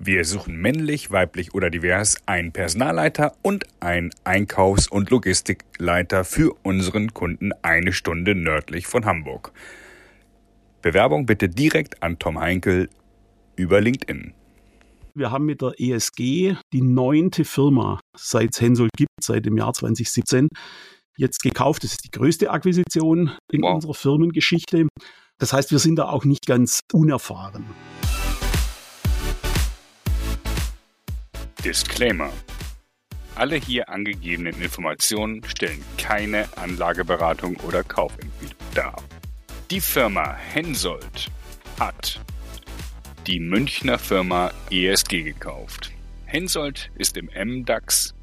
Wir suchen männlich, weiblich oder divers einen Personalleiter und einen Einkaufs- und Logistikleiter für unseren Kunden eine Stunde nördlich von Hamburg. Bewerbung bitte direkt an Tom Heinkel über LinkedIn. Wir haben mit der ESG die neunte Firma, seit es Hensoldt gibt, seit dem Jahr 2017, jetzt gekauft. Das ist die größte Akquisition in wow. unserer Firmengeschichte. Das heißt, wir sind da auch nicht ganz unerfahren. Disclaimer. Alle hier angegebenen Informationen stellen keine Anlageberatung oder Kaufempfehlung dar. Die Firma Hensoldt hat die Münchner Firma ESG gekauft. Hensoldt ist im MDAX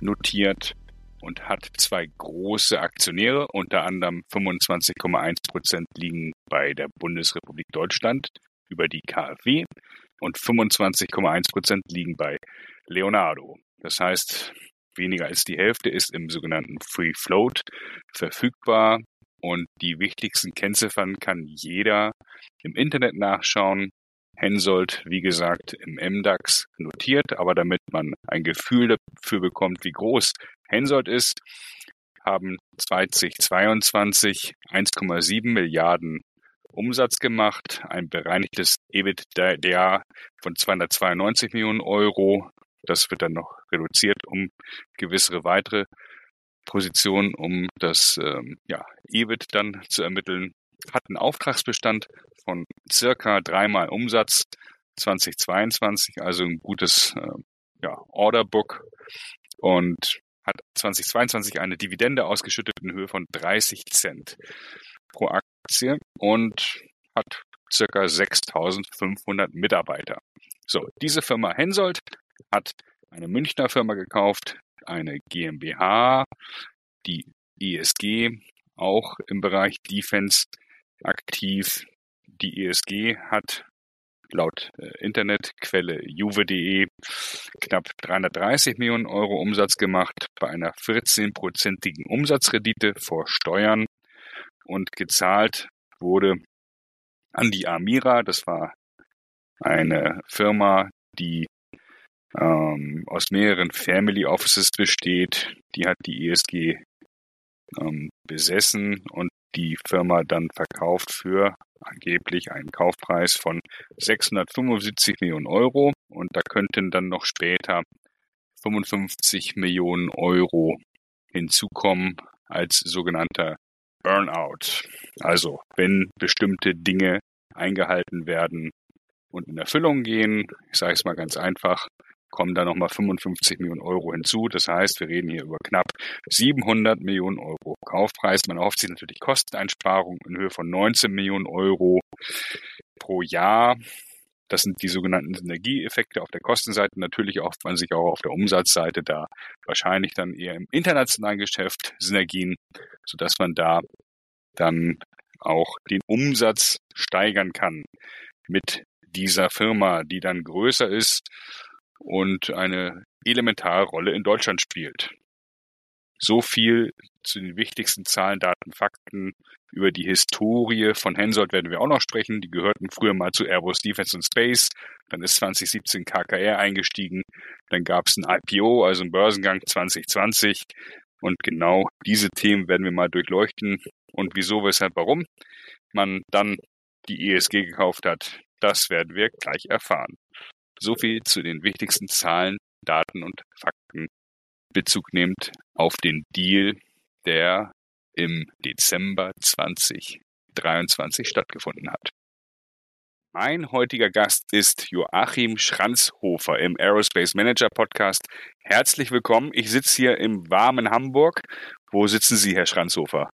notiert und hat zwei große Aktionäre, unter anderem 25,1 Prozent liegen bei der Bundesrepublik Deutschland über die KfW und 25,1 Prozent liegen bei Leonardo. Das heißt, weniger als die Hälfte ist im sogenannten Free Float verfügbar und die wichtigsten Kennziffern kann jeder im Internet nachschauen. Hensoldt, wie gesagt, im MDAX notiert, aber damit man ein Gefühl dafür bekommt, wie groß Hensoldt ist, haben 2022 1,7 Milliarden Umsatz gemacht, ein bereinigtes EBITDA von 292 Millionen Euro. Das wird dann noch reduziert um gewisse weitere Positionen, um das ähm, ja, EBIT dann zu ermitteln. Hat einen Auftragsbestand von circa dreimal Umsatz 2022, also ein gutes äh, ja, Orderbook und hat 2022 eine Dividende ausgeschüttet in Höhe von 30 Cent pro Aktie und hat circa 6.500 Mitarbeiter. So, diese Firma Hensoldt hat eine Münchner Firma gekauft, eine GmbH, die ESG, auch im Bereich Defense aktiv. Die ESG hat laut äh, Internetquelle juve.de knapp 330 Millionen Euro Umsatz gemacht bei einer 14-prozentigen Umsatzrendite vor Steuern und gezahlt wurde an die Amira. Das war eine Firma, die ähm, aus mehreren Family Offices besteht. Die hat die ESG ähm, besessen und die Firma dann verkauft für angeblich einen Kaufpreis von 675 Millionen Euro und da könnten dann noch später 55 Millionen Euro hinzukommen als sogenannter Burnout. Also wenn bestimmte Dinge eingehalten werden und in Erfüllung gehen, ich sage es mal ganz einfach, kommen da nochmal 55 Millionen Euro hinzu. Das heißt, wir reden hier über knapp 700 Millionen Euro Kaufpreis. Man erhofft sich natürlich Kosteneinsparungen in Höhe von 19 Millionen Euro pro Jahr. Das sind die sogenannten Synergieeffekte auf der Kostenseite. Natürlich hofft man sich auch auf der Umsatzseite da wahrscheinlich dann eher im internationalen Geschäft Synergien, sodass man da dann auch den Umsatz steigern kann mit dieser Firma, die dann größer ist und eine elementare Rolle in Deutschland spielt. So viel zu den wichtigsten Zahlen, Daten, Fakten. Über die Historie von Hensoldt werden wir auch noch sprechen. Die gehörten früher mal zu Airbus Defense and Space. Dann ist 2017 KKR eingestiegen. Dann gab es ein IPO, also einen Börsengang 2020. Und genau diese Themen werden wir mal durchleuchten. Und wieso, weshalb, warum man dann die ESG gekauft hat, das werden wir gleich erfahren. So viel zu den wichtigsten Zahlen, Daten und Fakten Bezug nimmt auf den Deal, der im Dezember 2023 stattgefunden hat. Mein heutiger Gast ist Joachim Schranzhofer im Aerospace Manager Podcast. Herzlich willkommen. Ich sitze hier im warmen Hamburg. Wo sitzen Sie, Herr Schranzhofer?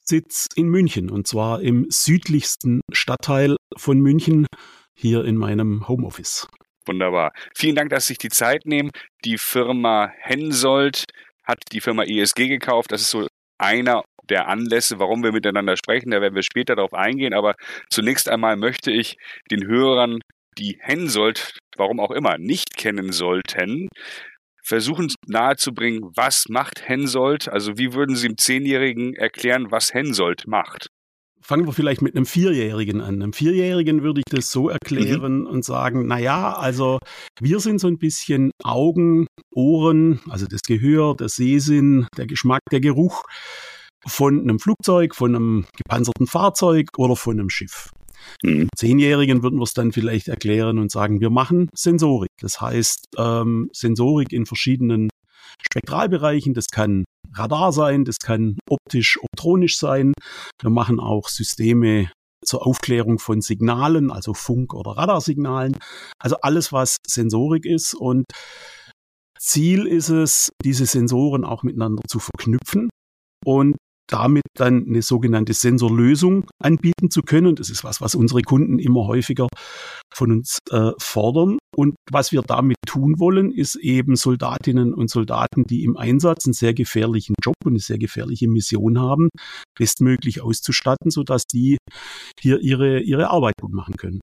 Sitz in München und zwar im südlichsten Stadtteil von München, hier in meinem Homeoffice. Wunderbar. Vielen Dank, dass Sie sich die Zeit nehmen. Die Firma Hensoldt hat die Firma ESG gekauft. Das ist so einer der Anlässe, warum wir miteinander sprechen. Da werden wir später darauf eingehen. Aber zunächst einmal möchte ich den Hörern, die Hensoldt, warum auch immer, nicht kennen sollten, versuchen nahezubringen, was macht Hensoldt? Also wie würden Sie dem Zehnjährigen erklären, was Hensoldt macht? Fangen wir vielleicht mit einem Vierjährigen an. Einem Vierjährigen würde ich das so erklären mhm. und sagen, na ja, also wir sind so ein bisschen Augen, Ohren, also das Gehör, der Sehsinn, der Geschmack, der Geruch von einem Flugzeug, von einem gepanzerten Fahrzeug oder von einem Schiff. Mhm. Zehnjährigen würden wir es dann vielleicht erklären und sagen, wir machen Sensorik. Das heißt, ähm, Sensorik in verschiedenen Spektralbereichen. Das kann Radar sein, das kann optisch, optronisch sein. Wir machen auch Systeme zur Aufklärung von Signalen, also Funk- oder Radarsignalen. Also alles, was Sensorik ist. Und Ziel ist es, diese Sensoren auch miteinander zu verknüpfen und damit dann eine sogenannte Sensorlösung anbieten zu können. Das ist was, was unsere Kunden immer häufiger von uns äh, fordern. Und was wir damit tun wollen, ist eben Soldatinnen und Soldaten, die im Einsatz einen sehr gefährlichen Job und eine sehr gefährliche Mission haben, bestmöglich auszustatten, sodass die hier ihre, ihre Arbeit gut machen können.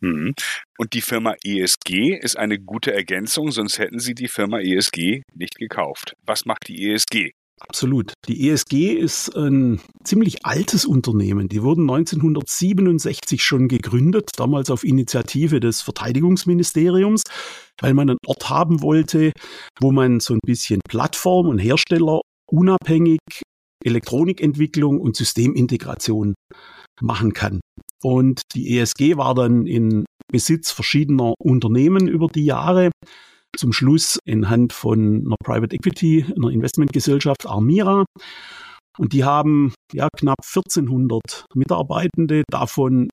Mhm. Und die Firma ESG ist eine gute Ergänzung, sonst hätten Sie die Firma ESG nicht gekauft. Was macht die ESG? Absolut. Die ESG ist ein ziemlich altes Unternehmen. Die wurden 1967 schon gegründet, damals auf Initiative des Verteidigungsministeriums, weil man einen Ort haben wollte, wo man so ein bisschen Plattform und Hersteller unabhängig Elektronikentwicklung und Systemintegration machen kann. Und die ESG war dann in Besitz verschiedener Unternehmen über die Jahre zum Schluss in Hand von einer Private Equity, einer Investmentgesellschaft Armira. Und die haben ja knapp 1400 Mitarbeitende, davon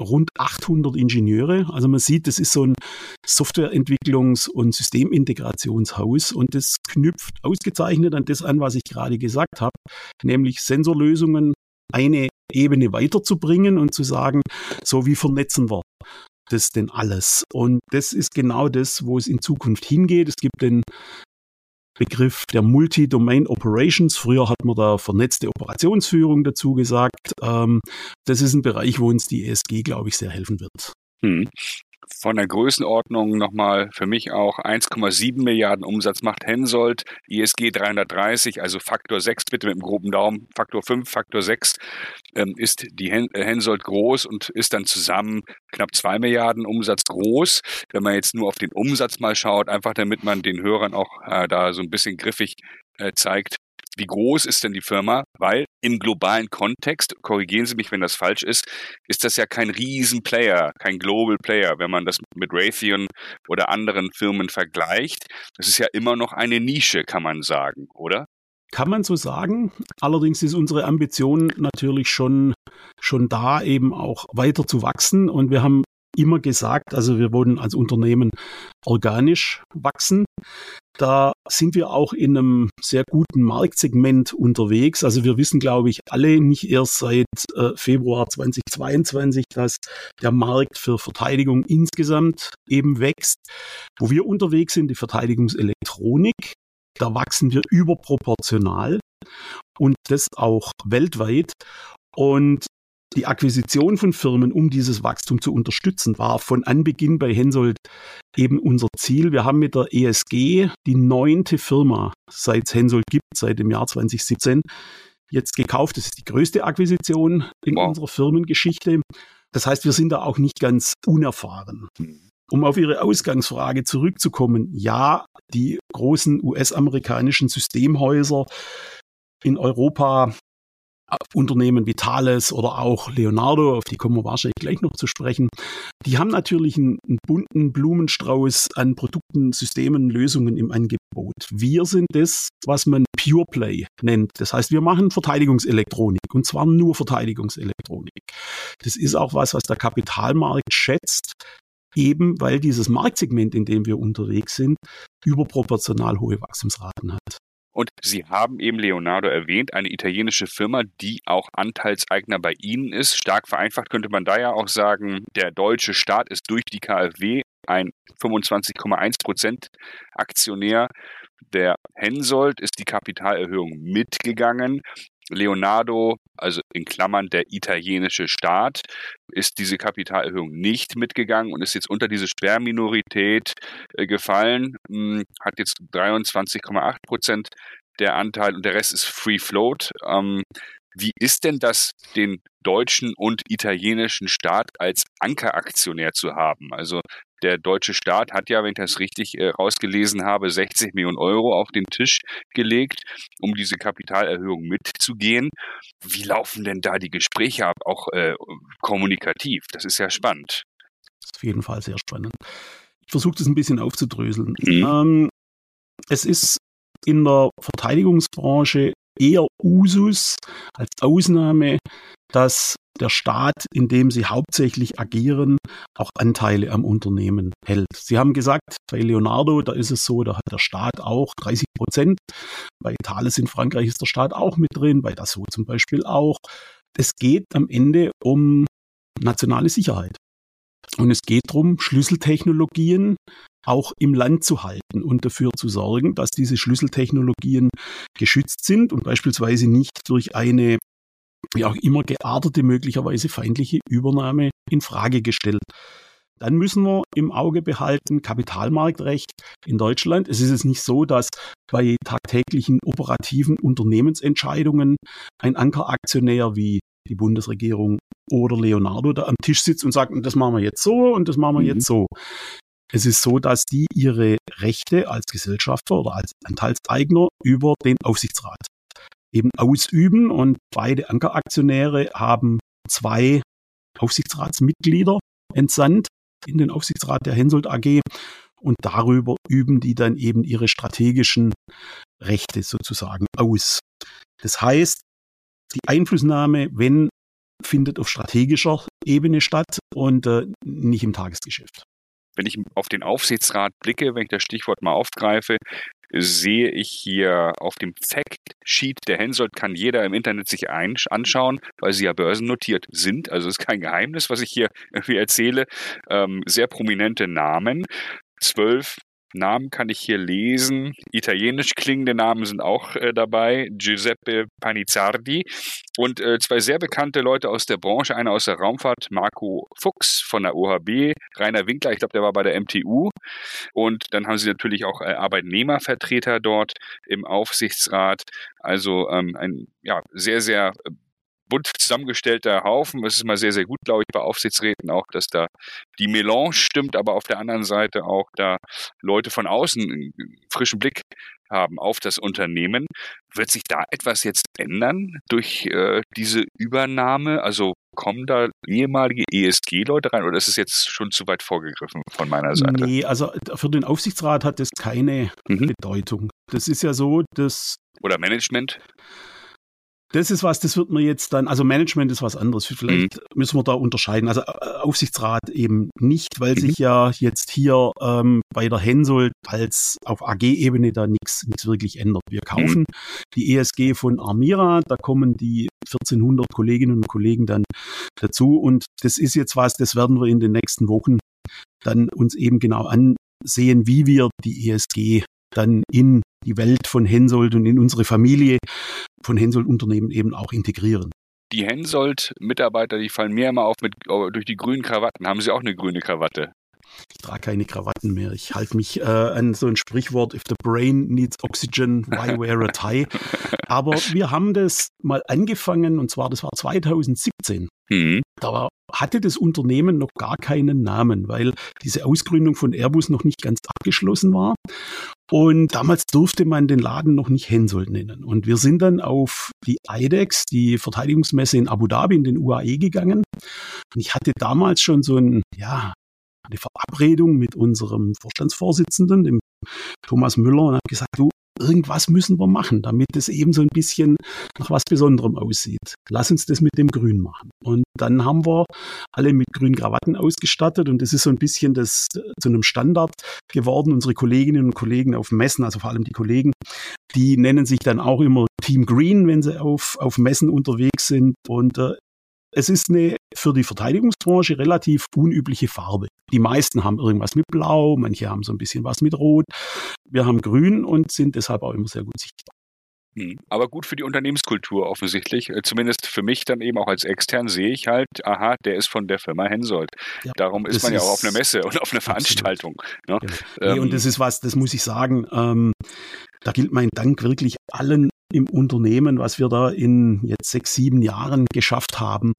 rund 800 Ingenieure. Also man sieht, das ist so ein Softwareentwicklungs- und Systemintegrationshaus und das knüpft ausgezeichnet an das an, was ich gerade gesagt habe, nämlich Sensorlösungen eine Ebene weiterzubringen und zu sagen, so wie vernetzen wir das denn alles? Und das ist genau das, wo es in Zukunft hingeht. Es gibt den Begriff der Multi-Domain Operations. Früher hat man da vernetzte Operationsführung dazu gesagt. Ähm, das ist ein Bereich, wo uns die ESG, glaube ich, sehr helfen wird. Hm von der Größenordnung nochmal für mich auch 1,7 Milliarden Umsatz macht Hensoldt, ISG 330, also Faktor 6 bitte mit dem groben Daumen, Faktor 5, Faktor 6 ähm, ist die Hen äh, Hensoldt groß und ist dann zusammen knapp 2 Milliarden Umsatz groß. Wenn man jetzt nur auf den Umsatz mal schaut, einfach damit man den Hörern auch äh, da so ein bisschen griffig äh, zeigt, wie groß ist denn die Firma? Weil im globalen Kontext, korrigieren Sie mich, wenn das falsch ist, ist das ja kein Riesenplayer, kein Global Player, wenn man das mit Raytheon oder anderen Firmen vergleicht. Das ist ja immer noch eine Nische, kann man sagen, oder? Kann man so sagen. Allerdings ist unsere Ambition natürlich schon, schon da, eben auch weiter zu wachsen. Und wir haben immer gesagt, also wir wollen als Unternehmen organisch wachsen. Da sind wir auch in einem sehr guten Marktsegment unterwegs. Also wir wissen, glaube ich, alle nicht erst seit äh, Februar 2022, dass der Markt für Verteidigung insgesamt eben wächst. Wo wir unterwegs sind, die Verteidigungselektronik, da wachsen wir überproportional und das auch weltweit. Und die Akquisition von Firmen, um dieses Wachstum zu unterstützen, war von Anbeginn bei Hensoldt eben unser Ziel. Wir haben mit der ESG die neunte Firma, seit es Hensoldt gibt, seit dem Jahr 2017, jetzt gekauft. Das ist die größte Akquisition in wow. unserer Firmengeschichte. Das heißt, wir sind da auch nicht ganz unerfahren. Um auf Ihre Ausgangsfrage zurückzukommen, ja, die großen US-amerikanischen Systemhäuser in Europa Unternehmen wie Thales oder auch Leonardo, auf die kommen wir wahrscheinlich gleich noch zu sprechen, die haben natürlich einen, bunten Blumenstrauß an Produkten, Systemen, Lösungen im Angebot. Wir sind das, was man Pure Play nennt. Das heißt, wir machen Verteidigungselektronik und zwar nur Verteidigungselektronik. Das ist auch was, was der Kapitalmarkt schätzt, eben weil dieses Marktsegment, in dem wir unterwegs sind, überproportional hohe Wachstumsraten hat. Und Sie haben eben Leonardo erwähnt, eine italienische Firma, die auch Anteilseigner bei Ihnen ist. Stark vereinfacht könnte man da ja auch sagen, der deutsche Staat ist durch die KfW ein 25,1 Prozent Aktionär. Der Hensoldt ist die Kapitalerhöhung mitgegangen. Leonardo, also in Klammern der italienische Staat, ist diese Kapitalerhöhung nicht mitgegangen und ist jetzt unter diese Sperrminorität äh, gefallen, hm, hat jetzt 23,8 Prozent der Anteil und der Rest ist Free Float. Ähm, Wie ist denn das, den deutschen und italienischen Staat als Ankeraktionär zu haben? Also der deutsche Staat hat ja, wenn ich das richtig äh, rausgelesen habe, 60 Millionen Euro auf den Tisch gelegt, um diese Kapitalerhöhung mitzugehen. Wie laufen denn da die Gespräche ab, auch äh, kommunikativ? Das ist ja spannend. Das ist auf jeden Fall sehr spannend. Ich versuche das ein bisschen aufzudröseln. Mhm. Ähm, es ist in der Verteidigungsbranche eher Usus als Ausnahme, dass der Staat, in dem sie hauptsächlich agieren, auch Anteile am Unternehmen hält. Sie haben gesagt, bei Leonardo, da ist es so, da hat der Staat auch 30 Prozent. Bei Thales in Frankreich ist der Staat auch mit drin, bei Dassault zum Beispiel auch. Es geht am Ende um nationale Sicherheit. Und es geht darum, Schlüsseltechnologien auch im Land zu halten und dafür zu sorgen, dass diese Schlüsseltechnologien geschützt sind und beispielsweise nicht durch eine wie auch immer geartete, möglicherweise feindliche Übernahme in Frage gestellt. Dann müssen wir im Auge behalten, Kapitalmarktrecht in Deutschland. Es ist jetzt nicht so, dass bei tagtäglichen operativen Unternehmensentscheidungen ein Ankeraktionär wie die Bundesregierung oder Leonardo da am Tisch sitzt und sagt, das machen wir jetzt so und das machen wir mhm. jetzt so. Es ist so, dass die ihre Rechte als Gesellschafter oder als Anteilseigner über den Aufsichtsrat eben ausüben und beide Ankeraktionäre haben zwei Aufsichtsratsmitglieder entsandt in den Aufsichtsrat der Hensoldt AG und darüber üben die dann eben ihre strategischen Rechte sozusagen aus. Das heißt, die Einflussnahme, wenn findet auf strategischer Ebene statt und äh, nicht im Tagesgeschäft. Wenn ich auf den Aufsichtsrat blicke, wenn ich das Stichwort mal aufgreife, sehe ich hier auf dem Factsheet der Hensoldt, kann jeder im Internet sich anschauen, weil sie ja börsennotiert sind. Also ist kein Geheimnis, was ich hier irgendwie erzähle. Ähm, sehr prominente Namen. Zwölf Namen kann ich hier lesen. Italienisch klingende Namen sind auch äh, dabei. Giuseppe Panizzardi und äh, zwei sehr bekannte Leute aus der Branche. Einer aus der Raumfahrt, Marco Fuchs von der OHB, Rainer Winkler, ich glaube, der war bei der MTU. Und dann haben sie natürlich auch äh, Arbeitnehmervertreter dort im Aufsichtsrat. Also ähm, ein ja, sehr, sehr äh, bunt zusammengestellter Haufen. Es ist mal sehr, sehr gut, glaube ich, bei Aufsichtsräten auch, dass da die Melange stimmt, aber auf der anderen Seite auch da Leute von außen einen frischen Blick haben auf das Unternehmen. Wird sich da etwas jetzt ändern durch äh, diese Übernahme? Also kommen da ehemalige ESG-Leute rein oder ist es jetzt schon zu weit vorgegriffen von meiner Seite? Nee, also für den Aufsichtsrat hat das keine mhm. Bedeutung. Das ist ja so, dass. Oder Management? Das ist was, das wird man jetzt dann, also Management ist was anderes. Vielleicht mhm. müssen wir da unterscheiden. Also äh, Aufsichtsrat eben nicht, weil mhm. sich ja jetzt hier ähm, bei der Hensoldt als auf AG-Ebene da nichts wirklich ändert. Wir kaufen mhm. die ESG von Armira, da kommen die 1400 Kolleginnen und Kollegen dann dazu und das ist jetzt was, das werden wir in den nächsten Wochen dann uns eben genau ansehen, wie wir die ESG dann in die Welt von Hensoldt und in unsere Familie von Hensoldt-Unternehmen eben auch integrieren. Die Hensoldt-Mitarbeiter, die fallen mir immer auf mit, oh, durch die grünen Krawatten. Haben sie auch eine grüne Krawatte? Ich trage keine Krawatten mehr. Ich halte mich äh, an so ein Sprichwort, if the brain needs oxygen, why wear a tie? Aber wir haben das mal angefangen und zwar, das war 2017. Mhm. Da hatte das Unternehmen noch gar keinen Namen, weil diese Ausgründung von Airbus noch nicht ganz abgeschlossen war. Und damals durfte man den Laden noch nicht Hensoldt nennen. Und wir sind dann auf die IDEX, die Verteidigungsmesse in Abu Dhabi in den UAE gegangen. Und ich hatte damals schon so ein, ja, eine Verabredung mit unserem Vorstandsvorsitzenden, dem Thomas Müller, und habe gesagt, du, irgendwas müssen wir machen, damit es eben so ein bisschen nach was Besonderem aussieht. Lass uns das mit dem Grün machen. Und dann haben wir alle mit grünen Krawatten ausgestattet und das ist so ein bisschen das zu einem Standard geworden. Unsere Kolleginnen und Kollegen auf Messen, also vor allem die Kollegen, die nennen sich dann auch immer Team Green, wenn sie auf, auf Messen unterwegs sind. Und äh, es ist eine für die Verteidigungsbranche relativ unübliche Farbe. Die meisten haben irgendwas mit Blau, manche haben so ein bisschen was mit Rot. Wir haben Grün und sind deshalb auch immer sehr gut sichtbar. Hm, aber gut für die Unternehmenskultur offensichtlich. Äh, zumindest für mich dann eben auch als extern sehe ich halt, aha, der ist von der Firma Hensoldt. Ja, Darum ist man ja auch auf einer Messe und auf einer Veranstaltung. Ne? Genau. Nee, und ähm, das ist was, das muss ich sagen, ähm, da gilt mein Dank wirklich allen im Unternehmen, was wir da in jetzt sechs, sieben Jahren geschafft haben,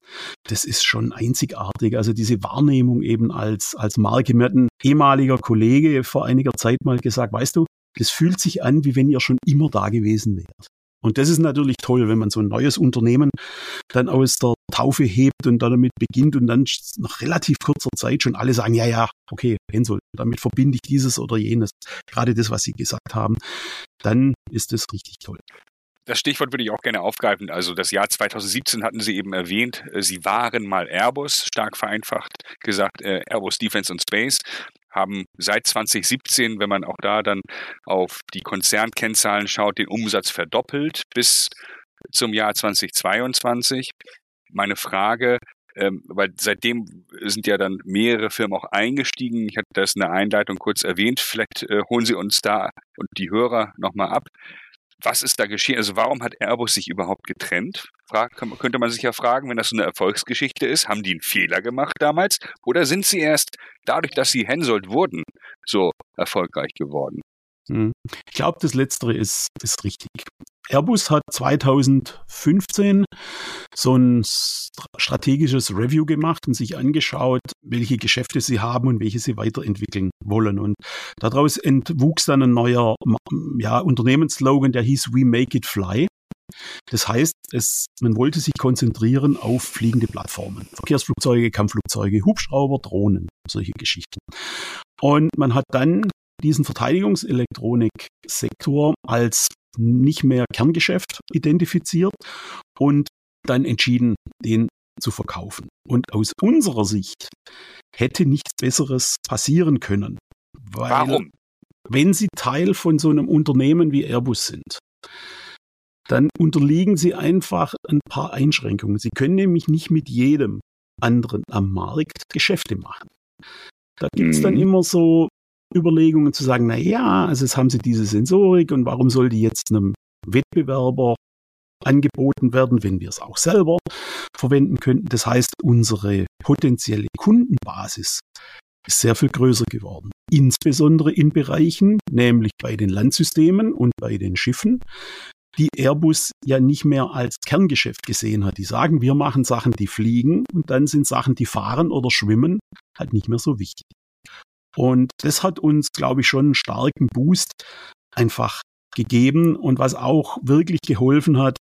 das ist schon einzigartig. Also diese Wahrnehmung eben als, als Marke. Mir hat ein ehemaliger Kollege vor einiger Zeit mal gesagt, weißt du, das fühlt sich an, wie wenn ihr schon immer da gewesen wärt. Und das ist natürlich toll, wenn man so ein neues Unternehmen dann aus der Taufe hebt und dann damit beginnt und dann nach relativ kurzer Zeit schon alle sagen, ja, ja, okay, Hensoldt, damit verbinde ich dieses oder jenes, gerade das, was Sie gesagt haben, dann ist das richtig toll. Das Stichwort würde ich auch gerne aufgreifen. Also das Jahr 2017 hatten Sie eben erwähnt. Äh, Sie waren mal Airbus, stark vereinfacht gesagt, äh, Airbus Defense and Space, haben seit 2017, wenn man auch da dann auf die Konzernkennzahlen schaut, den Umsatz verdoppelt bis zum Jahr 2022. Meine Frage, ähm, weil seitdem sind ja dann mehrere Firmen auch eingestiegen. Ich hatte das in der Einleitung kurz erwähnt. Vielleicht äh, holen Sie uns da und die Hörer nochmal ab was ist da geschehen? Also warum hat Airbus sich überhaupt getrennt? Frag, könnte man sich ja fragen, wenn das so eine Erfolgsgeschichte ist, haben die einen Fehler gemacht damals? Oder sind sie erst dadurch, dass sie Hensoldt wurden, so erfolgreich geworden? Hm. Ich glaube, das Letztere ist, ist richtig. Airbus hat 2015 so ein strategisches Review gemacht und sich angeschaut, welche Geschäfte sie haben und welche sie weiterentwickeln wollen. Und daraus entwuchs dann ein neuer ja, Unternehmensslogan, der hieß We Make It Fly. Das heißt, es, man wollte sich konzentrieren auf fliegende Plattformen. Verkehrsflugzeuge, Kampfflugzeuge, Hubschrauber, Drohnen, solche Geschichten. Und man hat dann diesen Verteidigungselektroniksektor als nicht mehr Kerngeschäft identifiziert und dann entschieden, den zu verkaufen. Und aus unserer Sicht hätte nichts Besseres passieren können. Warum? Wenn Sie Teil von so einem Unternehmen wie Airbus sind, dann unterliegen Sie einfach ein paar Einschränkungen. Sie können nämlich nicht mit jedem anderen am Markt Geschäfte machen. Da gibt es dann mhm. immer so Überlegungen zu sagen, na ja, also jetzt haben sie diese Sensorik und warum soll die jetzt einem Wettbewerber angeboten werden, wenn wir es auch selber verwenden könnten. Das heißt, unsere potenzielle Kundenbasis ist sehr viel größer geworden. Insbesondere in Bereichen, nämlich bei den Landsystemen und bei den Schiffen, die Airbus ja nicht mehr als Kerngeschäft gesehen hat. Die sagen, wir machen Sachen, die fliegen und dann sind Sachen, die fahren oder schwimmen, halt nicht mehr so wichtig. Und das hat uns, glaube ich, schon einen starken Boost einfach gegeben und was auch wirklich geholfen hat,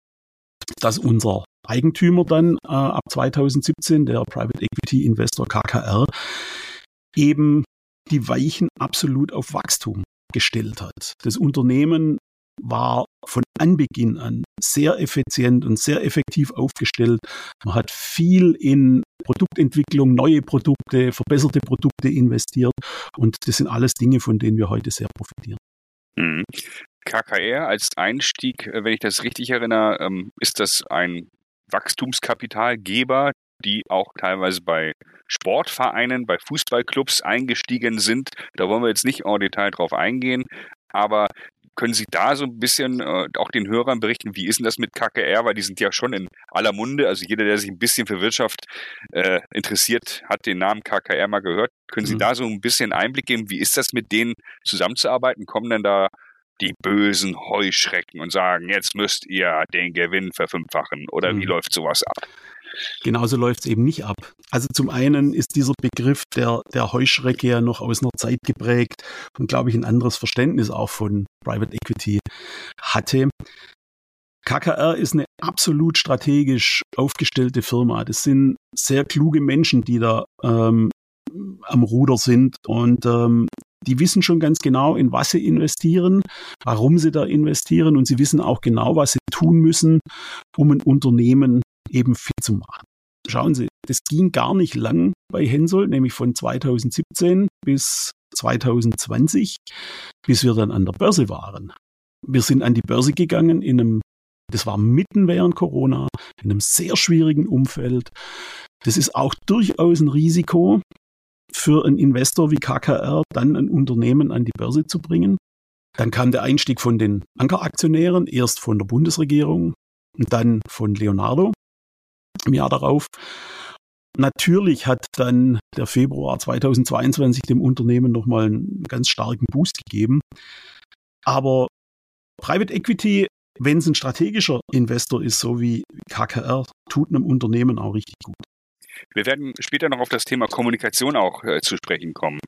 dass unser Eigentümer dann äh, ab 2017, der Private Equity Investor KKR, eben die Weichen absolut auf Wachstum gestellt hat. Das Unternehmen war von Anbeginn an sehr effizient und sehr effektiv aufgestellt. Man hat viel in Produktentwicklung, neue Produkte, verbesserte Produkte investiert und das sind alles Dinge, von denen wir heute sehr profitieren. Mhm. KKR als Einstieg, äh, wenn ich das richtig erinnere, ähm, ist das ein Wachstumskapitalgeber, die auch teilweise bei Sportvereinen, bei Fußballclubs eingestiegen sind. Da wollen wir jetzt nicht en Detail drauf eingehen, aber können Sie da so ein bisschen äh, auch den Hörern berichten, wie ist denn das mit KKR? Weil die sind ja schon in aller Munde. Also jeder, der sich ein bisschen für Wirtschaft äh, interessiert, hat den Namen KKR mal gehört. Können Sie mhm. da so ein bisschen Einblick geben? Wie ist das mit denen zusammenzuarbeiten? Kommen denn da die bösen Heuschrecken und sagen, jetzt müsst ihr den Gewinn verfünffachen? Oder mhm. wie läuft sowas ab? Genauso läuft es eben nicht ab. Also zum einen ist dieser Begriff der, der Heuschrecke ja noch aus einer Zeit geprägt und glaube ich ein anderes Verständnis auch von Private Equity hatte. KKR ist eine absolut strategisch aufgestellte Firma. Das sind sehr kluge Menschen, die da ähm, am Ruder sind und ähm, die wissen schon ganz genau, in was sie investieren, warum sie da investieren und sie wissen auch genau, was sie tun müssen, um ein Unternehmen eben fit zu machen. Schauen Sie, das ging gar nicht lang bei Hensoldt, nämlich von 2017 bis 2020, bis wir dann an der Börse waren. Wir sind an die Börse gegangen in einem, das war mitten während Corona, in einem sehr schwierigen Umfeld. Das ist auch durchaus ein Risiko für einen Investor wie KKR, dann ein Unternehmen an die Börse zu bringen. Dann kam der Einstieg von den Ankeraktionären, erst von der Bundesregierung und dann von Leonardo im Jahr darauf. Natürlich hat dann der Februar 2022 dem Unternehmen nochmal einen ganz starken Boost gegeben. Aber Private Equity wenn es ein strategischer Investor ist, so wie KKR, tut einem Unternehmen auch richtig gut. Wir werden später noch auf das Thema Kommunikation auch äh, zu sprechen kommen.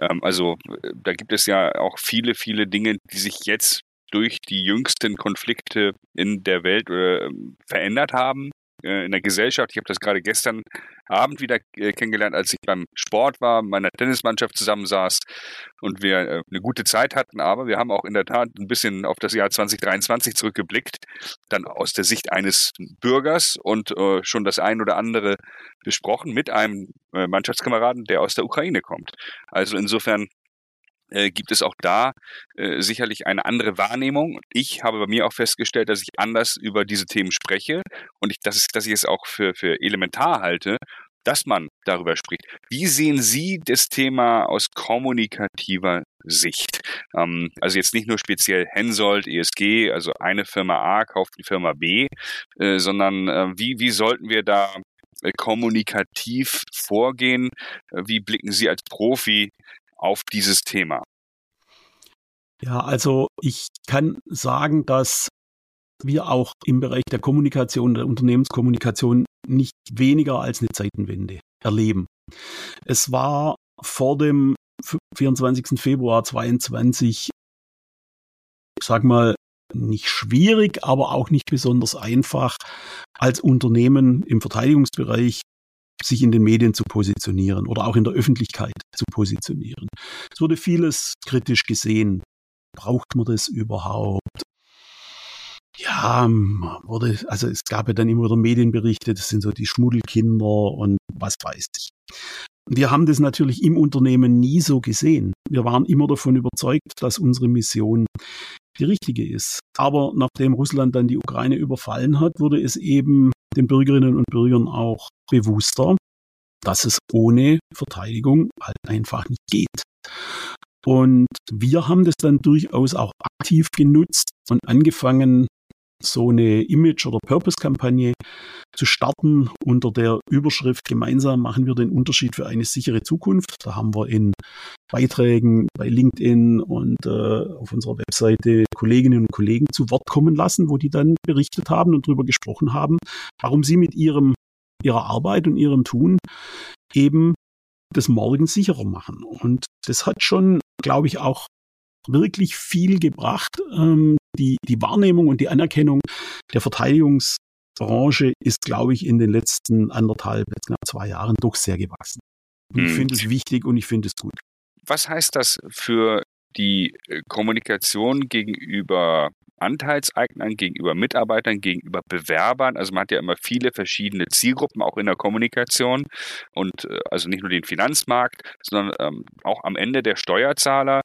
Ähm, also äh, da gibt es ja auch viele, viele Dinge, die sich jetzt durch die jüngsten Konflikte in der Welt äh, verändert haben in der Gesellschaft. Ich habe das gerade gestern Abend wieder äh, kennengelernt, als ich beim Sport war, meiner Tennismannschaft zusammensaß und wir äh, eine gute Zeit hatten. Aber wir haben auch in der Tat ein bisschen auf das Jahr 2023 zurückgeblickt, dann aus der Sicht eines Bürgers und äh, schon das ein oder andere besprochen mit einem äh, Mannschaftskameraden, der aus der Ukraine kommt. Also insofern äh, gibt es auch da äh, sicherlich eine andere Wahrnehmung. Ich habe bei mir auch festgestellt, dass ich anders über diese Themen spreche und ich, dass, ich, dass ich es auch für, für elementar halte, dass man darüber spricht. Wie sehen Sie das Thema aus kommunikativer Sicht? Ähm, also jetzt nicht nur speziell Hensoldt, ESG, also eine Firma A kauft die Firma B, äh, sondern äh, wie, wie sollten wir da äh, kommunikativ vorgehen? Äh, wie blicken Sie als Profi auf dieses Thema? Ja, also ich kann sagen, dass wir auch im Bereich der Kommunikation, der Unternehmenskommunikation nicht weniger als eine Zeitenwende erleben. Es war vor dem 24. Februar 22, sag mal, nicht schwierig, aber auch nicht besonders einfach, als Unternehmen im Verteidigungsbereich sich in den Medien zu positionieren oder auch in der Öffentlichkeit zu positionieren. Es wurde vieles kritisch gesehen. Braucht man das überhaupt? Ja, wurde, also es gab ja dann immer wieder Medienberichte, das sind so die Schmuddelkinder und was weiß ich. Wir haben das natürlich im Unternehmen nie so gesehen. Wir waren immer davon überzeugt, dass unsere Mission die richtige ist. Aber nachdem Russland dann die Ukraine überfallen hat, wurde es eben den Bürgerinnen und Bürgern auch bewusster, dass es ohne Verteidigung halt einfach nicht geht. Und wir haben das dann durchaus auch aktiv genutzt und angefangen, so eine Image- oder Purpose-Kampagne zu starten unter der Überschrift Gemeinsam machen wir den Unterschied für eine sichere Zukunft. Da haben wir in Beiträgen bei LinkedIn und äh, auf unserer Webseite Kolleginnen und Kollegen zu Wort kommen lassen, wo die dann berichtet haben und darüber gesprochen haben, warum sie mit ihrem ihrer Arbeit und ihrem Tun eben das Morgen sicherer machen. Und das hat schon, glaube ich, auch wirklich viel gebracht. Ähm, die, die Wahrnehmung und die Anerkennung der Verteidigungsbranche ist, glaube ich, in den letzten anderthalb, knapp zwei Jahren doch sehr gewachsen. Und ich hm. finde es wichtig und ich finde es gut. Was heißt das für die äh, Kommunikation gegenüber Anteilseignern, gegenüber Mitarbeitern, gegenüber Bewerbern. Also man hat ja immer viele verschiedene Zielgruppen auch in der Kommunikation und äh, also nicht nur den Finanzmarkt, sondern ähm, auch am Ende der Steuerzahler.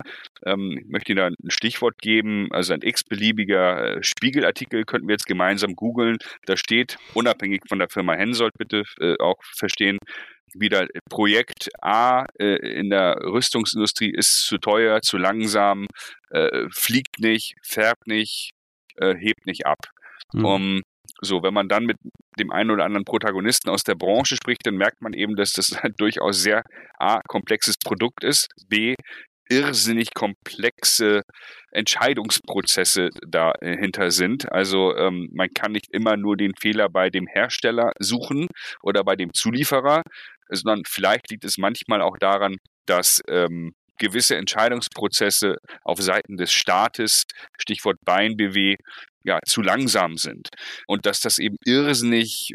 Ähm, ich möchte Ihnen da ein Stichwort geben, also ein x-beliebiger äh, Spiegelartikel könnten wir jetzt gemeinsam googeln. Da steht, unabhängig von der Firma Hensoldt bitte äh, auch verstehen, wieder Projekt A äh, in der Rüstungsindustrie ist zu teuer, zu langsam, äh, fliegt nicht, färbt nicht, äh, hebt nicht ab. Mhm. Um, so, wenn man dann mit dem einen oder anderen Protagonisten aus der Branche spricht, dann merkt man eben, dass das ein durchaus sehr A, komplexes Produkt ist, B, irrsinnig komplexe Entscheidungsprozesse dahinter sind. Also ähm, man kann nicht immer nur den Fehler bei dem Hersteller suchen oder bei dem Zulieferer, sondern vielleicht liegt es manchmal auch daran, dass ähm, gewisse Entscheidungsprozesse auf Seiten des Staates, Stichwort BeinBW, ja, zu langsam sind. Und dass das eben irrsinnig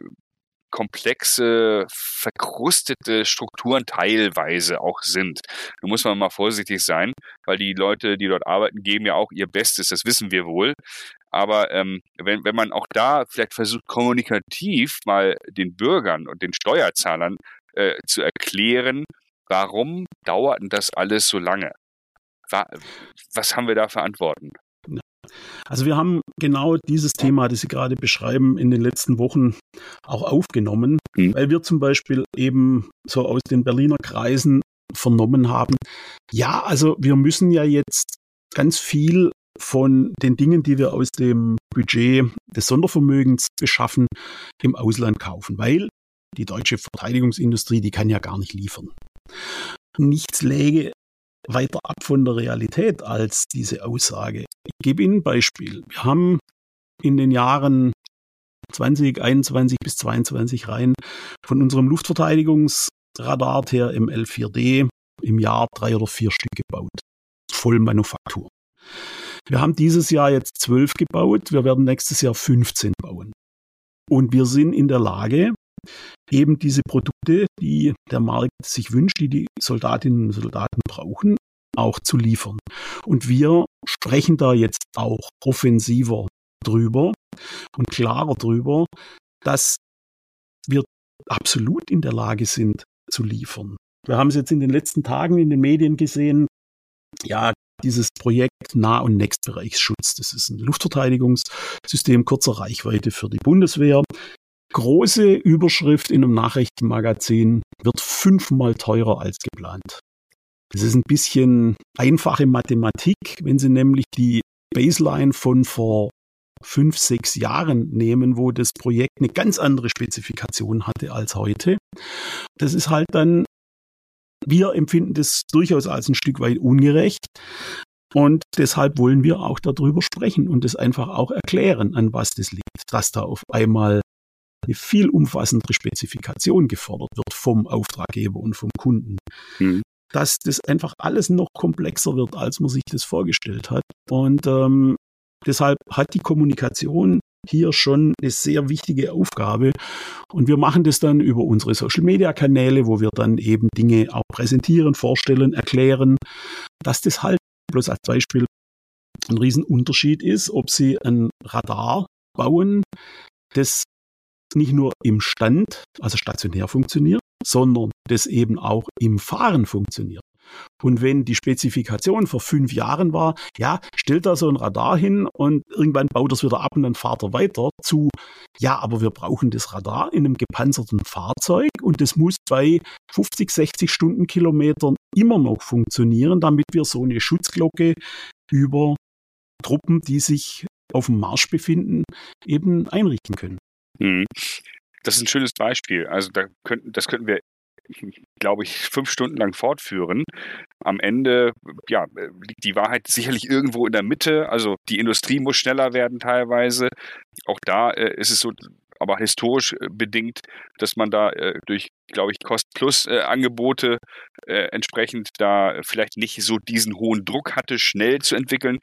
komplexe, verkrustete Strukturen teilweise auch sind. Da muss man mal vorsichtig sein, weil die Leute, die dort arbeiten, geben ja auch ihr Bestes, das wissen wir wohl. Aber ähm, wenn, wenn man auch da vielleicht versucht, kommunikativ mal den Bürgern und den Steuerzahlern äh, zu erklären, warum dauert denn das alles so lange? Was haben wir da für Antworten? Also wir haben genau dieses Thema, das Sie gerade beschreiben, in den letzten Wochen auch aufgenommen, mhm. weil wir zum Beispiel eben so aus den Berliner Kreisen vernommen haben, ja, also wir müssen ja jetzt ganz viel von den Dingen, die wir aus dem Budget des Sondervermögens beschaffen, im Ausland kaufen, weil die deutsche Verteidigungsindustrie, die kann ja gar nicht liefern. Nichts läge weiter ab von der Realität als diese Aussage. Ich gebe Ihnen ein Beispiel. Wir haben in den Jahren 2021 bis 22 rein von unserem Luftverteidigungsradar TRML-4D im Jahr drei oder vier Stück gebaut. Vollmanufaktur. Wir haben dieses Jahr jetzt zwölf gebaut. Wir werden nächstes Jahr 15 bauen. Und wir sind in der Lage, eben diese Produkte, die der Markt sich wünscht, die die Soldatinnen und Soldaten brauchen, auch zu liefern. Und wir sprechen da jetzt auch offensiver drüber und klarer drüber, dass wir absolut in der Lage sind zu liefern. Wir haben es jetzt in den letzten Tagen in den Medien gesehen. Ja, dieses Projekt Nah- und Nextbereichsschutz. Das ist ein Luftverteidigungssystem kurzer Reichweite für die Bundeswehr. Große Überschrift in einem Nachrichtenmagazin wird fünfmal teurer als geplant. Das ist ein bisschen einfache Mathematik, wenn Sie nämlich die Baseline von vor fünf, sechs Jahren nehmen, wo das Projekt eine ganz andere Spezifikation hatte als heute. Das ist halt dann, wir empfinden das durchaus als ein Stück weit ungerecht. Und deshalb wollen wir auch darüber sprechen und es einfach auch erklären, an was das liegt, dass da auf einmal eine viel umfassendere Spezifikation gefordert wird vom Auftraggeber und vom Kunden. Mhm. Dass das einfach alles noch komplexer wird, als man sich das vorgestellt hat. Und ähm, deshalb hat die Kommunikation hier schon eine sehr wichtige Aufgabe. Und wir machen das dann über unsere Social-Media-Kanäle, wo wir dann eben Dinge auch präsentieren, vorstellen, erklären, dass das halt bloß als Beispiel ein Riesenunterschied ist, ob Sie ein Radar bauen, das nicht nur im Stand, also stationär funktioniert, sondern das eben auch im Fahren funktioniert. Und wenn die Spezifikation vor fünf Jahren war, ja, stellt da so ein Radar hin und irgendwann baut es wieder ab und dann fahrt er weiter zu, ja, aber wir brauchen das Radar in einem gepanzerten Fahrzeug und das muss bei 50, 60 Stundenkilometern immer noch funktionieren, damit wir so eine Schutzglocke über Truppen, die sich auf dem Marsch befinden, eben einrichten können. Hm. Das ist ein schönes Beispiel. Also da könnten, das könnten wir glaube ich, fünf Stunden lang fortführen. Am Ende, ja, liegt die Wahrheit sicherlich irgendwo in der Mitte. Also die Industrie muss schneller werden teilweise. Auch da äh, ist es so, aber historisch äh, bedingt, dass man da äh, durch, glaube ich, Cost-Plus-Angebote äh, äh, entsprechend da vielleicht nicht so diesen hohen Druck hatte, schnell zu entwickeln.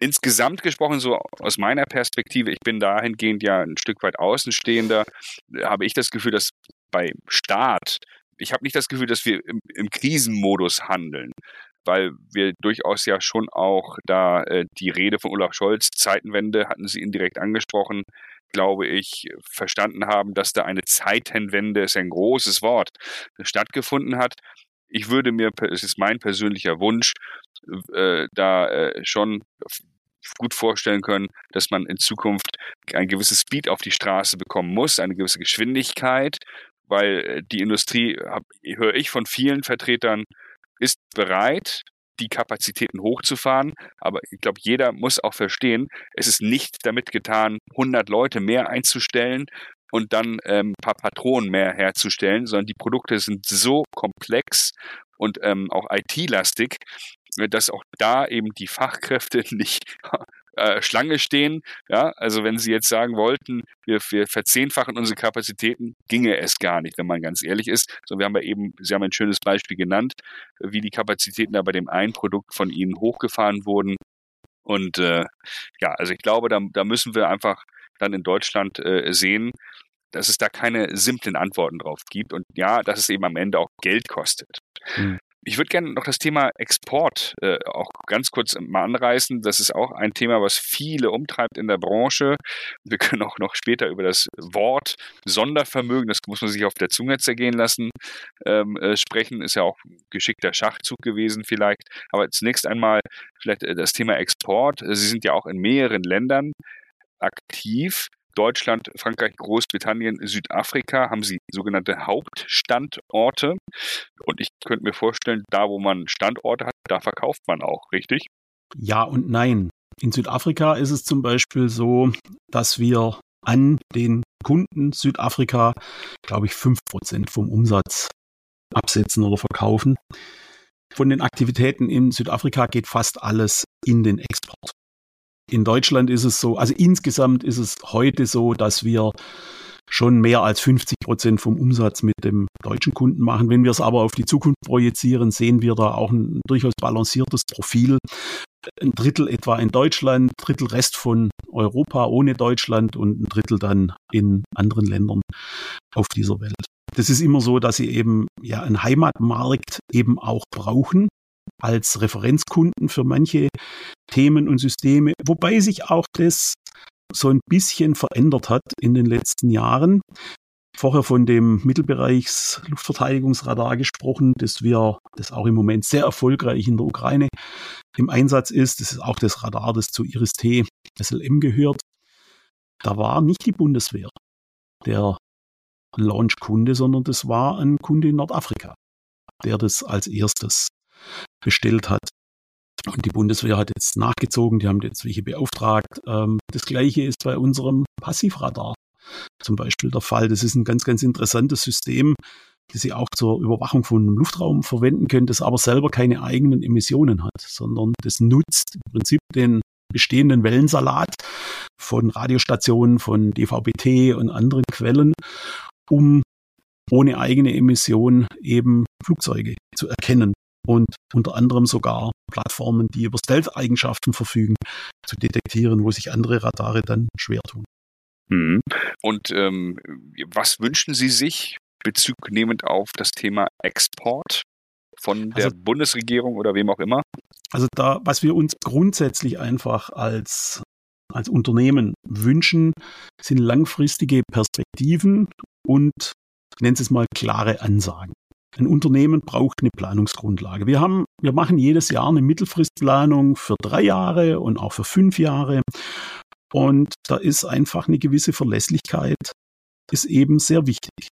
Insgesamt gesprochen, so aus meiner Perspektive, ich bin dahingehend ja ein Stück weit Außenstehender, habe ich das Gefühl, dass bei Staat ich habe nicht das Gefühl, dass wir im, im Krisenmodus handeln weil wir durchaus ja schon auch da äh, die Rede von Olaf Scholz, Zeitenwende, hatten Sie indirekt angesprochen, glaube ich, verstanden haben, dass da eine Zeitenwende, ist ein großes Wort, stattgefunden hat. Ich würde mir, es ist mein persönlicher Wunsch, äh, da äh, schon gut vorstellen können, dass man in Zukunft ein gewisses Speed auf die Straße bekommen muss, eine gewisse Geschwindigkeit, weil äh, die Industrie, höre ich von vielen Vertretern, ist bereit, die Kapazitäten hochzufahren. Aber ich glaube, jeder muss auch verstehen, es ist nicht damit getan, 100 Leute mehr einzustellen und dann ähm, paar Patronen mehr herzustellen, sondern die Produkte sind so komplex und ähm, auch IT-lastig, dass auch da eben die Fachkräfte nicht äh, Schlange stehen. Ja, also wenn Sie jetzt sagen wollten, wir, wir verzehnfachen unsere Kapazitäten, ginge es gar nicht, wenn man ganz ehrlich ist. So, wir haben ja eben, Sie haben ein schönes Beispiel genannt, wie die Kapazitäten da bei dem einen Produkt von Ihnen hochgefahren wurden. Und äh, ja, also ich glaube, da, da müssen wir einfach dann in Deutschland äh, sehen, dass es da keine simplen Antworten drauf gibt und ja, dass es eben am Ende auch Geld kostet. Mhm. Ich würde gerne noch das Thema Export äh, auch ganz kurz mal anreißen. Das ist auch ein Thema, was viele umtreibt in der Branche. Wir können auch noch später über das Wort Sondervermögen, das muss man sich auf der Zunge zergehen lassen, ähm, äh, sprechen. Ist ja auch geschickter Schachzug gewesen vielleicht. Aber zunächst einmal vielleicht äh, das Thema Export. Sie sind ja auch in mehreren Ländern aktiv. Deutschland, Frankreich, Großbritannien, Südafrika haben sie sogenannte Hauptstandorte. Und ich könnte mir vorstellen, da wo man Standorte hat, da verkauft man auch, richtig? Ja und nein. In Südafrika ist es zum Beispiel so, dass wir an den Kunden Südafrika, glaube ich, 5% vom Umsatz absetzen oder verkaufen. Von den Aktivitäten in Südafrika geht fast alles in den Export. In Deutschland ist es so, also insgesamt ist es heute so, dass wir schon mehr als 50 Prozent vom Umsatz mit dem deutschen Kunden machen. Wenn wir es aber auf die Zukunft projizieren, sehen wir da auch ein durchaus balanciertes Profil. Ein Drittel etwa in Deutschland, Drittel Rest von Europa ohne Deutschland und ein Drittel dann in anderen Ländern auf dieser Welt. Das ist immer so, dass sie eben ja einen Heimatmarkt eben auch brauchen als Referenzkunden für manche Themen und Systeme, wobei sich auch das so ein bisschen verändert hat in den letzten Jahren. Vorher von dem Mittelbereichs Luftverteidigungsradar gesprochen, das wir, das auch im Moment sehr erfolgreich in der Ukraine im Einsatz ist. Das ist auch das Radar, das zu Iris-T SLM gehört. Da war nicht die Bundeswehr der Launch-Kunde, sondern das war ein Kunde in Nordafrika, der das als erstes bestellt hat. Und die Bundeswehr hat jetzt nachgezogen, die haben jetzt welche beauftragt. Ähm, das gleiche ist bei unserem Passivradar zum Beispiel der Fall. Das ist ein ganz, ganz interessantes System, das Sie auch zur Überwachung von Luftraum verwenden können, das aber selber keine eigenen Emissionen hat, sondern das nutzt im Prinzip den bestehenden Wellensalat von Radiostationen, von DVB-T und anderen Quellen, um ohne eigene Emission eben Flugzeuge zu erkennen und unter anderem sogar Plattformen, die über Stealth-Eigenschaften verfügen, zu detektieren, wo sich andere Radare dann schwer tun. Mhm. Und ähm, was wünschen Sie sich bezugnehmend auf das Thema Export von der also, Bundesregierung oder wem auch immer? Also da, was wir uns grundsätzlich einfach als als Unternehmen wünschen, sind langfristige Perspektiven und ich nenne es mal klare Ansagen. Ein Unternehmen braucht eine Planungsgrundlage. Wir haben, wir machen jedes Jahr eine Mittelfristplanung für drei Jahre und auch für fünf Jahre. Und da ist einfach eine gewisse Verlässlichkeit, ist eben sehr wichtig.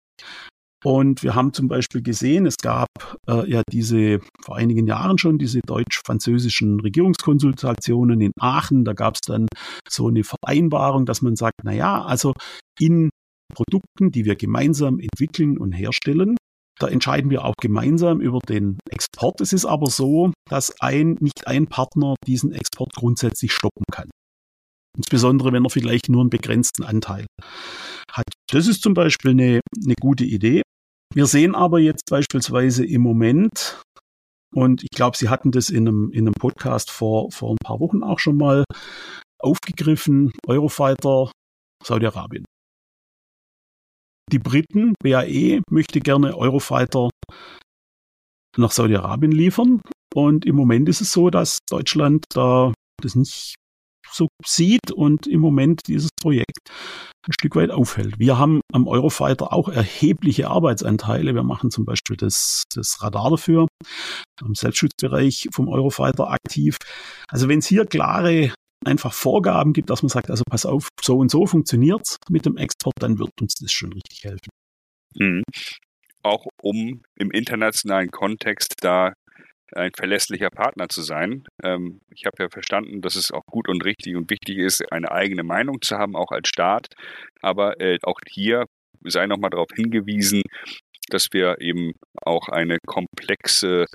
Und wir haben zum Beispiel gesehen, es gab äh, ja diese vor einigen Jahren schon diese deutsch-französischen Regierungskonsultationen in Aachen. Da gab es dann so eine Vereinbarung, dass man sagt, na ja, also in Produkten, die wir gemeinsam entwickeln und herstellen, da entscheiden wir auch gemeinsam über den Export. Es ist aber so, dass ein, nicht ein Partner diesen Export grundsätzlich stoppen kann. Insbesondere wenn er vielleicht nur einen begrenzten Anteil hat. Das ist zum Beispiel eine, eine gute Idee. Wir sehen aber jetzt beispielsweise im Moment, und ich glaube, Sie hatten das in einem, in einem Podcast vor, vor ein paar Wochen auch schon mal aufgegriffen, Eurofighter Saudi-Arabien. Die Briten, BAE, möchte gerne Eurofighter nach Saudi-Arabien liefern. Und im Moment ist es so, dass Deutschland da das nicht so sieht und im Moment dieses Projekt ein Stück weit aufhält. Wir haben am Eurofighter auch erhebliche Arbeitsanteile. Wir machen zum Beispiel das, das Radar dafür, im Selbstschutzbereich vom Eurofighter aktiv. Also wenn es hier klare einfach Vorgaben gibt, dass man sagt, also pass auf, so und so funktioniert's mit dem Export, dann wird uns das schon richtig helfen. Mhm. Auch um im internationalen Kontext da ein verlässlicher Partner zu sein. Ähm, ich habe ja verstanden, dass es auch gut und richtig und wichtig ist, eine eigene Meinung zu haben, auch als Staat. Aber äh, auch hier sei nochmal darauf hingewiesen, dass wir eben auch eine komplexe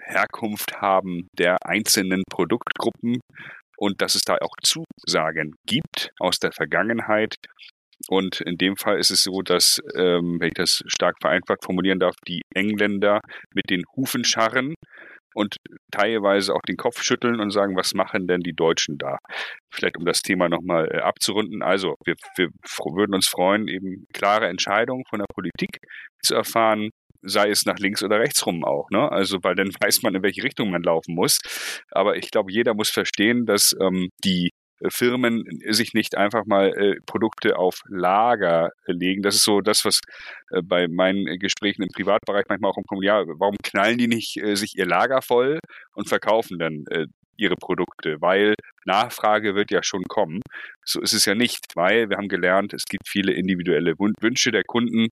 Herkunft haben der einzelnen Produktgruppen und dass es da auch Zusagen gibt aus der Vergangenheit. Und in dem Fall ist es so, dass, ähm, wenn ich das stark vereinfacht formulieren darf, die Engländer mit den Hufen scharren und teilweise auch den Kopf schütteln und sagen, was machen denn die Deutschen da? Vielleicht um das Thema nochmal äh, abzurunden. Also wir, wir würden uns freuen, eben klare Entscheidungen von der Politik zu erfahren, sei es nach links oder rechts rum auch. Ne? Also, weil dann weiß man, in welche Richtung man laufen muss. Aber ich glaube, jeder muss verstehen, dass ähm, die Firmen sich nicht einfach mal äh, Produkte auf Lager legen. Das ist so das, was äh, bei meinen Gesprächen im Privatbereich manchmal auch umkommt. Ja, warum knallen die nicht äh, sich ihr Lager voll und verkaufen dann äh, ihre Produkte? Weil Nachfrage wird ja schon kommen. So ist es ja nicht, weil wir haben gelernt, es gibt viele individuelle Wünsche der Kunden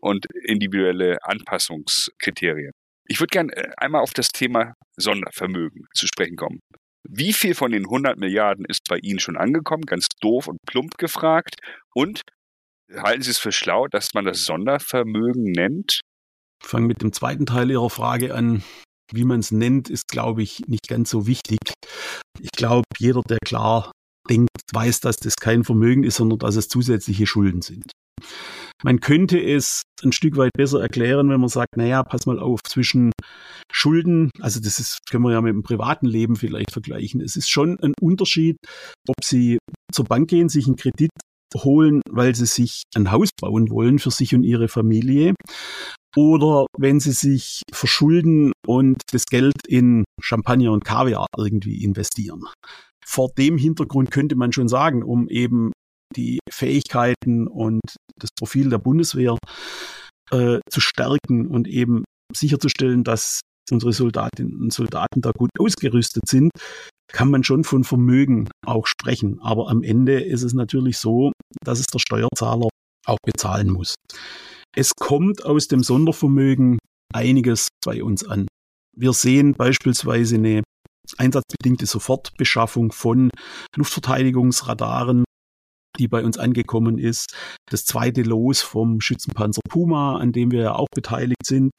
und individuelle Anpassungskriterien. Ich würde gerne äh, einmal auf das Thema Sondervermögen zu sprechen kommen. Wie viel von den 100 Milliarden ist bei Ihnen schon angekommen? Ganz doof und plump gefragt. Und halten Sie es für schlau, dass man das Sondervermögen nennt? Ich fange mit dem zweiten Teil Ihrer Frage an. Wie man es nennt, ist, glaube ich, nicht ganz so wichtig. Ich glaube, jeder, der klar denkt, weiß, dass das kein Vermögen ist, sondern dass es zusätzliche Schulden sind. Man könnte es ein Stück weit besser erklären, wenn man sagt, naja, pass mal auf, zwischen Schulden, also das ist, können wir ja mit dem privaten Leben vielleicht vergleichen. Es ist schon ein Unterschied, ob Sie zur Bank gehen, sich einen Kredit holen, weil Sie sich ein Haus bauen wollen für sich und Ihre Familie oder wenn sie sich verschulden und das Geld in Champagner und Kaviar irgendwie investieren. Vor dem Hintergrund könnte man schon sagen, um eben die Fähigkeiten und das Profil der Bundeswehr äh, zu stärken und eben sicherzustellen, dass unsere Soldatinnen und Soldaten da gut ausgerüstet sind, kann man schon von Vermögen auch sprechen. Aber am Ende ist es natürlich so, dass es der Steuerzahler auch bezahlen muss. Es kommt aus dem Sondervermögen einiges bei uns an. Wir sehen beispielsweise eine einsatzbedingte Sofortbeschaffung von Luftverteidigungsradaren, die bei uns angekommen ist. Das zweite Los vom Schützenpanzer Puma, an dem wir ja auch beteiligt sind,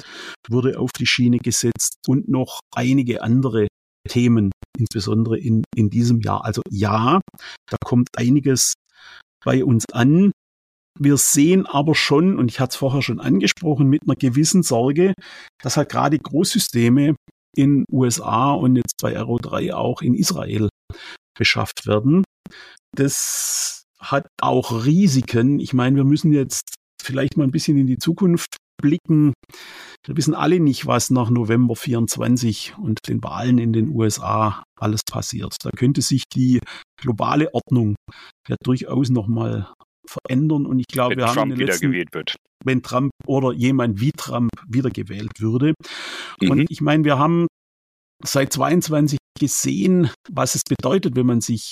wurde auf die Schiene gesetzt und noch einige andere Themen, insbesondere in, in diesem Jahr. Also ja, da kommt einiges bei uns an. Wir sehen aber schon, und ich hatte es vorher schon angesprochen, mit einer gewissen Sorge, dass halt gerade Großsysteme in USA und jetzt bei Aero 3 auch in Israel beschafft werden. Das hat auch Risiken. Ich meine, wir müssen jetzt vielleicht mal ein bisschen in die Zukunft blicken. Wir wissen alle nicht, was nach November 24 und den Wahlen in den USA alles passiert. Da könnte sich die globale Ordnung ja durchaus nochmal verändern. Und ich glaube, wenn wir Trump haben wieder letzten, gewählt wird. Wenn Trump oder jemand wie Trump wiedergewählt würde. Mhm. Und ich meine, wir haben seit 22 gesehen, was es bedeutet, wenn man sich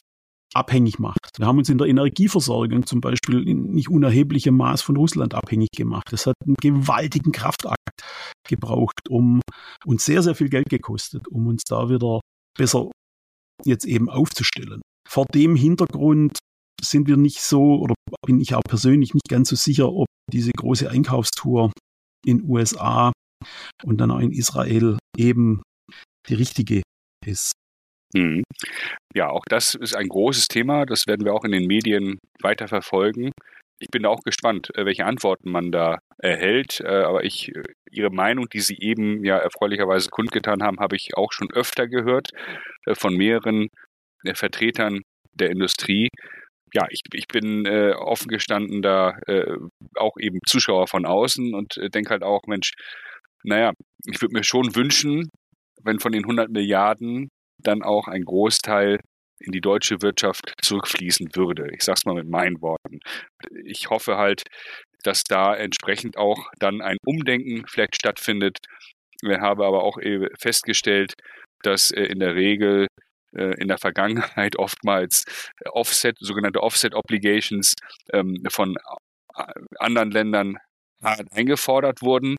abhängig macht. Wir haben uns in der Energieversorgung zum Beispiel in nicht unerheblichem Maß von Russland abhängig gemacht. Das hat einen gewaltigen Kraftakt gebraucht, um uns sehr, sehr viel Geld gekostet, um uns da wieder besser jetzt eben aufzustellen. Vor dem Hintergrund sind wir nicht so, oder bin ich auch persönlich nicht ganz so sicher, ob diese große Einkaufstour in USA und dann auch in Israel eben die richtige ist. Mhm. Ja, auch das ist ein großes Thema. Das werden wir auch in den Medien weiter verfolgen. Ich bin auch gespannt, äh, welche Antworten man da erhält. Äh, aber ich, äh, Ihre Meinung, die Sie eben ja erfreulicherweise kundgetan haben, habe ich auch schon öfter gehört von mehreren Vertretern der Industrie. Ja, ich, ich bin offen gestanden da auch eben Zuschauer von außen und denke halt auch, Mensch, naja, ich würde mir schon wünschen, wenn von den 100 Milliarden dann auch ein Großteil in die deutsche Wirtschaft zurückfließen würde. Ich sage es mal mit meinen Worten. Ich hoffe halt, dass da entsprechend auch dann ein Umdenken vielleicht stattfindet. Ich habe aber auch festgestellt, dass äh, in der Regel äh, in der Vergangenheit oftmals Offset, sogenannte Offset Obligations ähm, von äh, anderen Ländern eingefordert wurden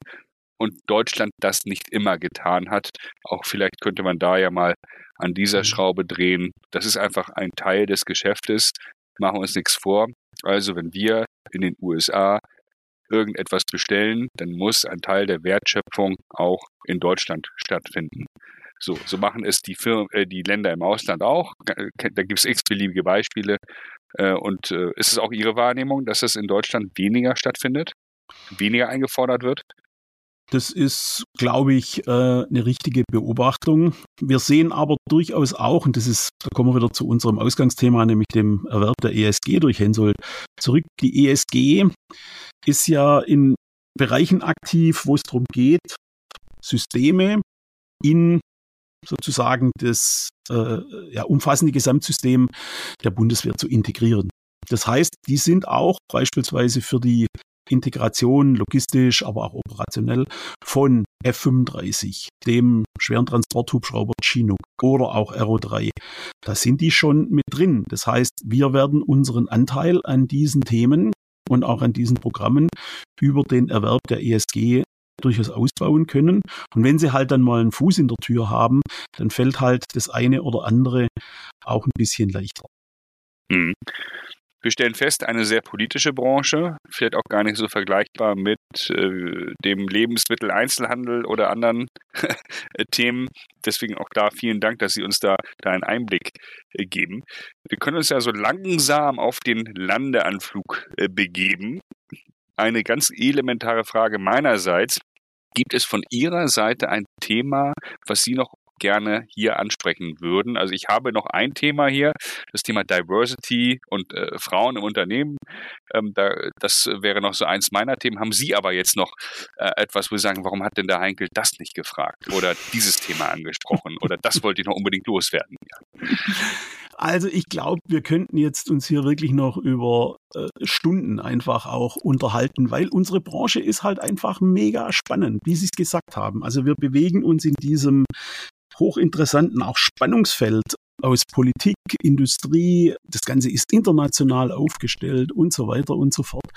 und Deutschland das nicht immer getan hat. Auch vielleicht könnte man da ja mal an dieser mhm. Schraube drehen. Das ist einfach ein Teil des Geschäftes. Machen wir uns nichts vor. Also wenn wir in den USA irgendetwas bestellen, dann muss ein Teil der Wertschöpfung auch in Deutschland stattfinden. So, so machen es die, Firmen, äh, die Länder im Ausland auch. Da gibt es x-beliebige Beispiele. Äh, und äh, ist es auch Ihre Wahrnehmung, dass es in Deutschland weniger stattfindet, weniger eingefordert wird? Das ist, glaube ich, äh, eine richtige Beobachtung. Wir sehen aber durchaus auch, und das ist, da kommen wir wieder zu unserem Ausgangsthema, nämlich dem Erwerb der ESG durch Hensoldt zurück. Die ESG ist ja in Bereichen aktiv, wo es darum geht, Systeme in sozusagen das äh, ja, umfassende Gesamtsystem der Bundeswehr zu integrieren. Das heißt, die sind auch beispielsweise für die Integration logistisch, aber auch operationell von F-35, dem schweren Transporthubschrauber Chinook oder auch Aero 3. Da sind die schon mit drin. Das heißt, wir werden unseren Anteil an diesen Themen und auch an diesen Programmen über den Erwerb der ESG durchaus ausbauen können. Und wenn sie halt dann mal einen Fuß in der Tür haben, dann fällt halt das eine oder andere auch ein bisschen leichter. Hm. Wir stellen fest, eine sehr politische Branche, vielleicht auch gar nicht so vergleichbar mit äh, dem Lebensmitteleinzelhandel oder anderen Themen. Deswegen auch da vielen Dank, dass Sie uns da, da einen Einblick äh, geben. Wir können uns ja so langsam auf den Landeanflug äh, begeben. Eine ganz elementare Frage meinerseits. Gibt es von Ihrer Seite ein Thema, was Sie noch gerne hier ansprechen würden. Also ich habe noch ein Thema hier, das Thema Diversity und äh, Frauen im Unternehmen. Ähm, da, das wäre noch so eins meiner Themen. Haben Sie aber jetzt noch äh, etwas, wo Sie sagen, warum hat denn der Heinkel das nicht gefragt oder dieses Thema angesprochen oder das wollte ich noch unbedingt loswerden? Ja. Also ich glaube, wir könnten jetzt uns hier wirklich noch über äh, Stunden einfach auch unterhalten, weil unsere Branche ist halt einfach mega spannend, wie Sie es gesagt haben. Also wir bewegen uns in diesem hochinteressanten auch Spannungsfeld aus Politik, Industrie, das Ganze ist international aufgestellt und so weiter und so fort.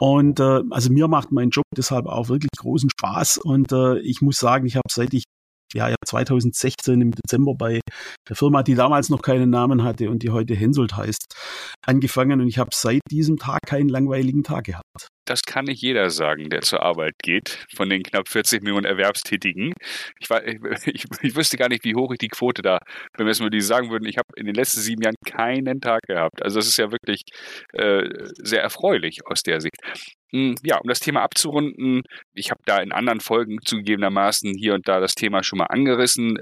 Und äh, also mir macht mein Job deshalb auch wirklich großen Spaß. Und äh, ich muss sagen, ich habe seit ich ja, ja 2016 im Dezember bei der Firma, die damals noch keinen Namen hatte und die heute Hensoldt heißt, angefangen und ich habe seit diesem Tag keinen langweiligen Tag gehabt. Das kann nicht jeder sagen, der zur Arbeit geht, von den knapp 40 Millionen Erwerbstätigen. Ich, war, ich, ich, wüsste gar nicht, wie hoch ich die Quote da bemessen würde. Die sagen würden, ich habe in den letzten sieben Jahren keinen Tag gehabt. Also das ist ja wirklich äh, sehr erfreulich aus der Sicht. Hm, ja, um das Thema abzurunden, ich habe da in anderen Folgen zugegebenermaßen hier und da das Thema schon mal angerissen.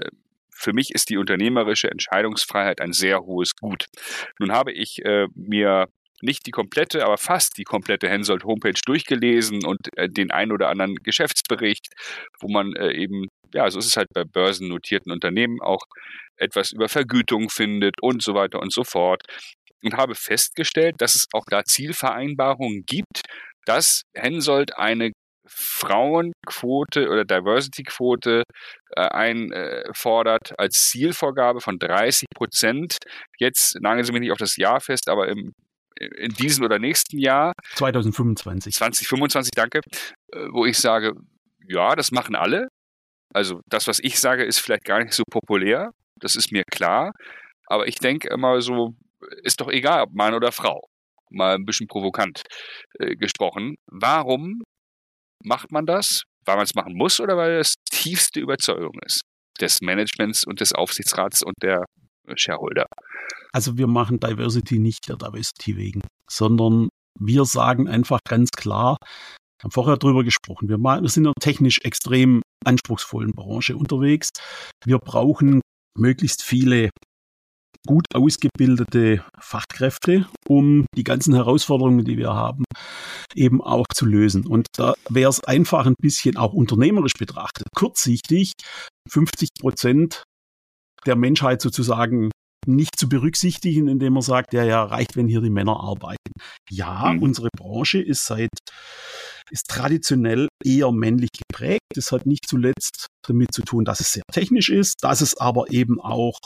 Für mich ist die unternehmerische Entscheidungsfreiheit ein sehr hohes Gut. Nun habe ich äh, mir nicht die komplette, aber fast die komplette Hensoldt Homepage durchgelesen und äh, den ein oder anderen Geschäftsbericht, wo man äh, eben, ja, so ist es halt bei börsennotierten Unternehmen auch etwas über Vergütung findet und so weiter und so fort. Und habe festgestellt, dass es auch da Zielvereinbarungen gibt, dass Hensoldt eine Frauenquote oder Diversity-Quote äh, einfordert als Zielvorgabe von 30 Prozent. Jetzt nageln Sie mich nicht auf das Jahr fest, aber im in diesem oder nächsten Jahr. 2025. 2025, danke. Äh, wo ich sage, ja, das machen alle. Also das, was ich sage, ist vielleicht gar nicht so populär. Das ist mir klar. Aber ich denke immer so, ist doch egal, ob Mann oder Frau. Mal ein bisschen provokant äh, gesprochen. Warum macht man das? Weil man es machen muss oder weil es tiefste Überzeugung ist des Managements und des Aufsichtsrats und der Shareholder. Also wir machen Diversity nicht der Diversity wegen, sondern wir sagen einfach ganz klar, wir haben vorher drüber gesprochen, wir, wir sind in einer technisch extrem anspruchsvollen Branche unterwegs. Wir brauchen möglichst viele gut ausgebildete Fachkräfte, um die ganzen Herausforderungen, die wir haben, eben auch zu lösen. Und da wäre es einfach ein bisschen auch unternehmerisch betrachtet, kurzsichtig 50 Prozent der Menschheit sozusagen nicht zu berücksichtigen, indem man sagt, ja, ja, reicht, wenn hier die Männer arbeiten. Ja, mhm. unsere Branche ist seit, ist traditionell eher männlich geprägt. Das hat nicht zuletzt damit zu tun, dass es sehr technisch ist, dass es aber eben auch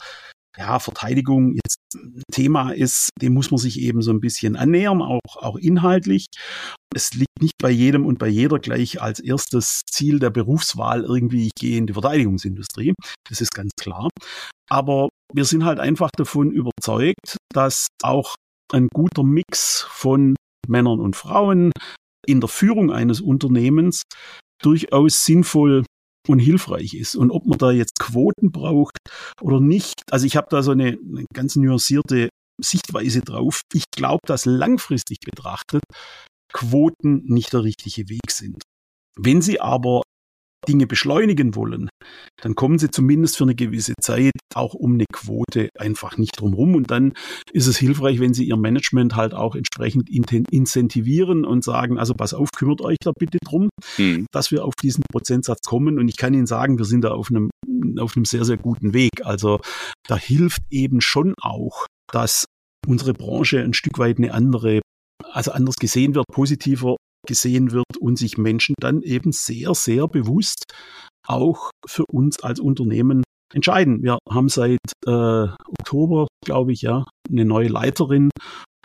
ja, Verteidigung jetzt ein Thema ist, dem muss man sich eben so ein bisschen annähern, auch, auch inhaltlich. Es liegt nicht bei jedem und bei jeder gleich als erstes Ziel der Berufswahl irgendwie, ich gehe in die Verteidigungsindustrie. Das ist ganz klar. Aber wir sind halt einfach davon überzeugt, dass auch ein guter Mix von Männern und Frauen in der Führung eines Unternehmens durchaus sinnvoll und hilfreich ist. Und ob man da jetzt Quoten braucht oder nicht, also ich habe da so eine, eine ganz nuancierte Sichtweise drauf. Ich glaube, dass langfristig betrachtet Quoten nicht der richtige Weg sind. Wenn sie aber Dinge beschleunigen wollen, dann kommen sie zumindest für eine gewisse Zeit auch um eine Quote einfach nicht drumherum. Und dann ist es hilfreich, wenn sie ihr Management halt auch entsprechend incentivieren und sagen, also pass auf, kümmert euch da bitte drum, mhm. dass wir auf diesen Prozentsatz kommen. Und ich kann Ihnen sagen, wir sind da auf einem, auf einem sehr, sehr guten Weg. Also da hilft eben schon auch, dass unsere Branche ein Stück weit eine andere also anders gesehen wird, positiver gesehen wird und sich Menschen dann eben sehr, sehr bewusst auch für uns als Unternehmen entscheiden. Wir haben seit äh, Oktober, glaube ich, ja, eine neue Leiterin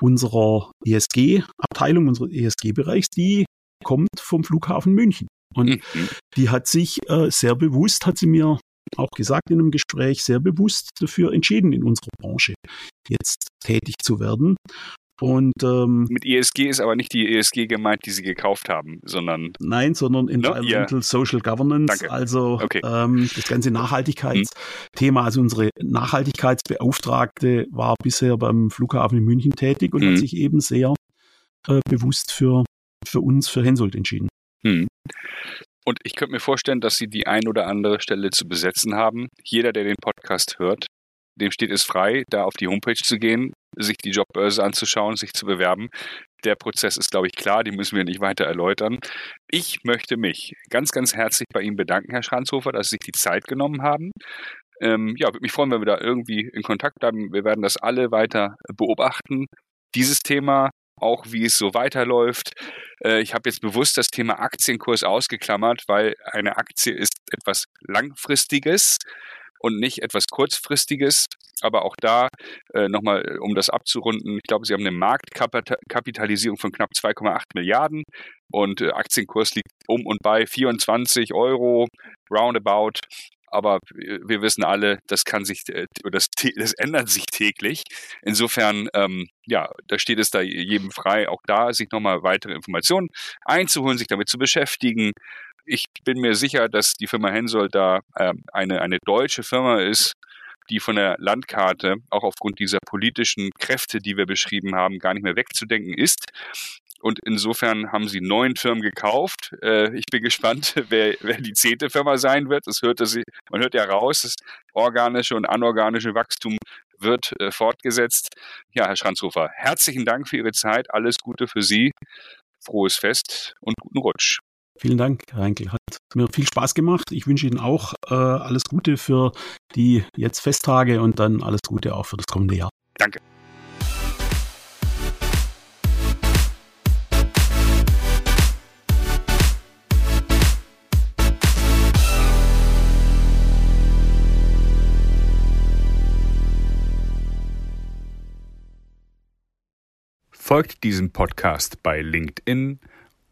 unserer ESG-Abteilung, unseres ESG-Bereichs, die kommt vom Flughafen München. Und mhm. die hat sich äh, sehr bewusst, hat sie mir auch gesagt in einem Gespräch, sehr bewusst dafür entschieden, in unserer Branche jetzt tätig zu werden. Und ähm, mit ESG ist aber nicht die ESG gemeint, die sie gekauft haben, sondern nein, sondern Environmental no? Social Governance, Danke. also okay. ähm, das ganze Nachhaltigkeitsthema. Also unsere Nachhaltigkeitsbeauftragte war bisher beim Flughafen in München tätig und mhm. hat sich eben sehr äh, bewusst für für uns für Hensoldt entschieden. Mhm. Und ich könnte mir vorstellen, dass Sie die ein oder andere Stelle zu besetzen haben. Jeder, der den Podcast hört, dem steht es frei, da auf die Homepage zu gehen, sich die Jobbörse anzuschauen, sich zu bewerben. Der Prozess ist, glaube ich, klar, die müssen wir nicht weiter erläutern. Ich möchte mich ganz, ganz herzlich bei Ihnen bedanken, Herr Schranzhofer, dass Sie sich die Zeit genommen haben. Ähm, ja, würde mich freuen, wenn wir da irgendwie in Kontakt bleiben. Wir werden das alle weiter beobachten. Dieses Thema, auch wie es so weiterläuft. Äh, ich habe jetzt bewusst das Thema Aktienkurs ausgeklammert, weil eine Aktie ist etwas Langfristiges und nicht etwas Kurzfristiges. Aber auch da äh, nochmal, äh, um das abzurunden, ich glaube, Sie haben eine Marktkapitalisierung von knapp 2,8 Milliarden und äh, Aktienkurs liegt um und bei 24 Euro roundabout. Aber wir wissen alle, das kann sich, äh, das, das ändert sich täglich. Insofern, ähm, ja, da steht es da jedem frei, auch da sich nochmal weitere Informationen einzuholen, sich damit zu beschäftigen ich bin mir sicher, dass die Firma Hensoldt da äh, eine, eine deutsche Firma ist, die von der Landkarte auch aufgrund dieser politischen Kräfte, die wir beschrieben haben, gar nicht mehr wegzudenken ist. Und insofern haben sie neun Firmen gekauft. Äh, ich bin gespannt, wer, wer die zehnte Firma sein wird. Das hört das, man hört ja raus, das organische und anorganische Wachstum wird äh, fortgesetzt. Ja, Herr Schranzhofer, herzlichen Dank für Ihre Zeit. Alles Gute für Sie. Frohes Fest und guten Rutsch. Vielen Dank, Herr Heinkel. Hat mir viel Spaß gemacht. Ich wünsche Ihnen auch äh, alles Gute für die jetzt Festtage und dann alles Gute auch für das kommende Jahr. Danke. Folgt diesem Podcast bei LinkedIn